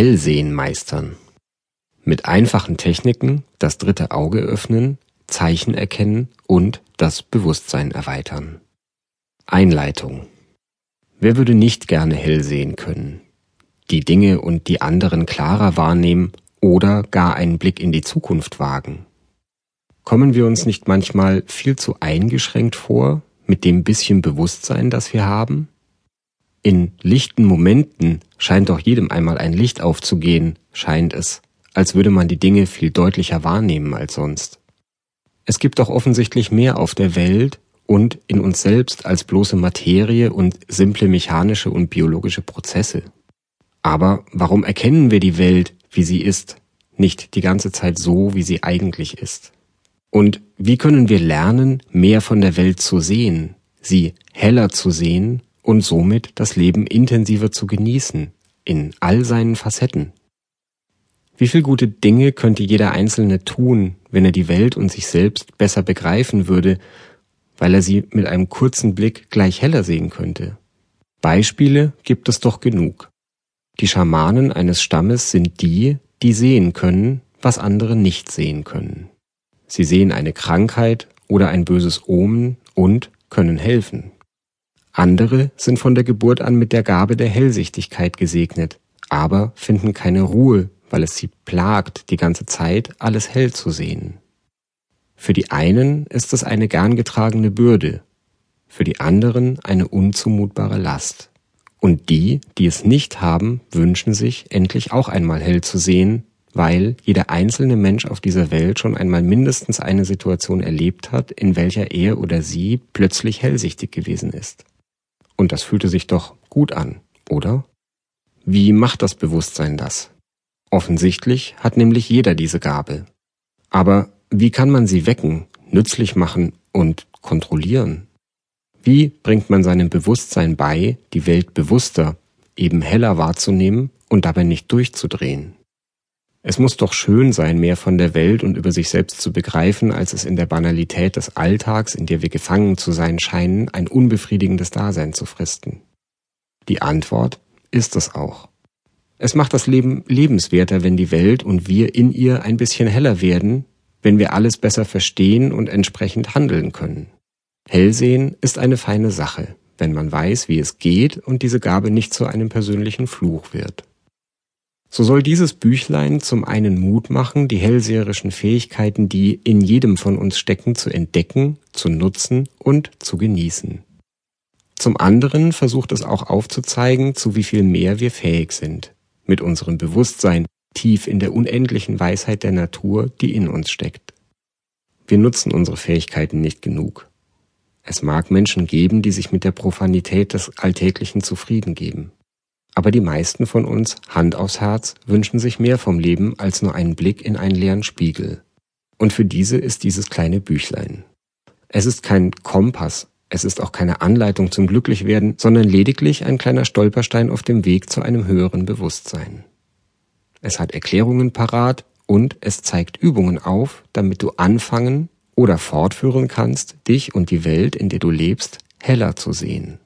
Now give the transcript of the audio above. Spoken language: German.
Hellsehen meistern. Mit einfachen Techniken das dritte Auge öffnen, Zeichen erkennen und das Bewusstsein erweitern. Einleitung. Wer würde nicht gerne hell sehen können? Die Dinge und die anderen klarer wahrnehmen oder gar einen Blick in die Zukunft wagen? Kommen wir uns nicht manchmal viel zu eingeschränkt vor mit dem bisschen Bewusstsein, das wir haben? In lichten Momenten scheint doch jedem einmal ein Licht aufzugehen, scheint es, als würde man die Dinge viel deutlicher wahrnehmen als sonst. Es gibt doch offensichtlich mehr auf der Welt und in uns selbst als bloße Materie und simple mechanische und biologische Prozesse. Aber warum erkennen wir die Welt, wie sie ist, nicht die ganze Zeit so, wie sie eigentlich ist? Und wie können wir lernen, mehr von der Welt zu sehen, sie heller zu sehen und somit das Leben intensiver zu genießen, in all seinen Facetten? Wie viel gute Dinge könnte jeder Einzelne tun, wenn er die Welt und sich selbst besser begreifen würde, weil er sie mit einem kurzen Blick gleich heller sehen könnte? Beispiele gibt es doch genug. Die Schamanen eines Stammes sind die, die sehen können, was andere nicht sehen können. Sie sehen eine Krankheit oder ein böses Omen und können helfen. Andere sind von der Geburt an mit der Gabe der Hellsichtigkeit gesegnet, aber finden keine Ruhe, weil es sie plagt, die ganze Zeit alles hell zu sehen. Für die einen ist es eine gern getragene Bürde, für die anderen eine unzumutbare Last. Und die, die es nicht haben, wünschen sich, endlich auch einmal hell zu sehen, weil jeder einzelne Mensch auf dieser Welt schon einmal mindestens eine Situation erlebt hat, in welcher er oder sie plötzlich hellsichtig gewesen ist. Und das fühlte sich doch gut an, oder? Wie macht das Bewusstsein das? Offensichtlich hat nämlich jeder diese Gabe. Aber wie kann man sie wecken, nützlich machen und kontrollieren? Wie bringt man seinem Bewusstsein bei, die Welt bewusster, eben heller wahrzunehmen und dabei nicht durchzudrehen? Es muss doch schön sein, mehr von der Welt und über sich selbst zu begreifen, als es in der Banalität des Alltags, in der wir gefangen zu sein scheinen, ein unbefriedigendes Dasein zu fristen. Die Antwort ist es auch. Es macht das Leben lebenswerter, wenn die Welt und wir in ihr ein bisschen heller werden, wenn wir alles besser verstehen und entsprechend handeln können. Hellsehen ist eine feine Sache, wenn man weiß, wie es geht und diese Gabe nicht zu einem persönlichen Fluch wird. So soll dieses Büchlein zum einen Mut machen, die hellseherischen Fähigkeiten, die in jedem von uns stecken, zu entdecken, zu nutzen und zu genießen. Zum anderen versucht es auch aufzuzeigen, zu wie viel mehr wir fähig sind, mit unserem Bewusstsein tief in der unendlichen Weisheit der Natur, die in uns steckt. Wir nutzen unsere Fähigkeiten nicht genug. Es mag Menschen geben, die sich mit der Profanität des Alltäglichen zufrieden geben. Aber die meisten von uns, Hand aufs Herz, wünschen sich mehr vom Leben als nur einen Blick in einen leeren Spiegel. Und für diese ist dieses kleine Büchlein. Es ist kein Kompass, es ist auch keine Anleitung zum Glücklichwerden, sondern lediglich ein kleiner Stolperstein auf dem Weg zu einem höheren Bewusstsein. Es hat Erklärungen parat und es zeigt Übungen auf, damit du anfangen oder fortführen kannst, dich und die Welt, in der du lebst, heller zu sehen.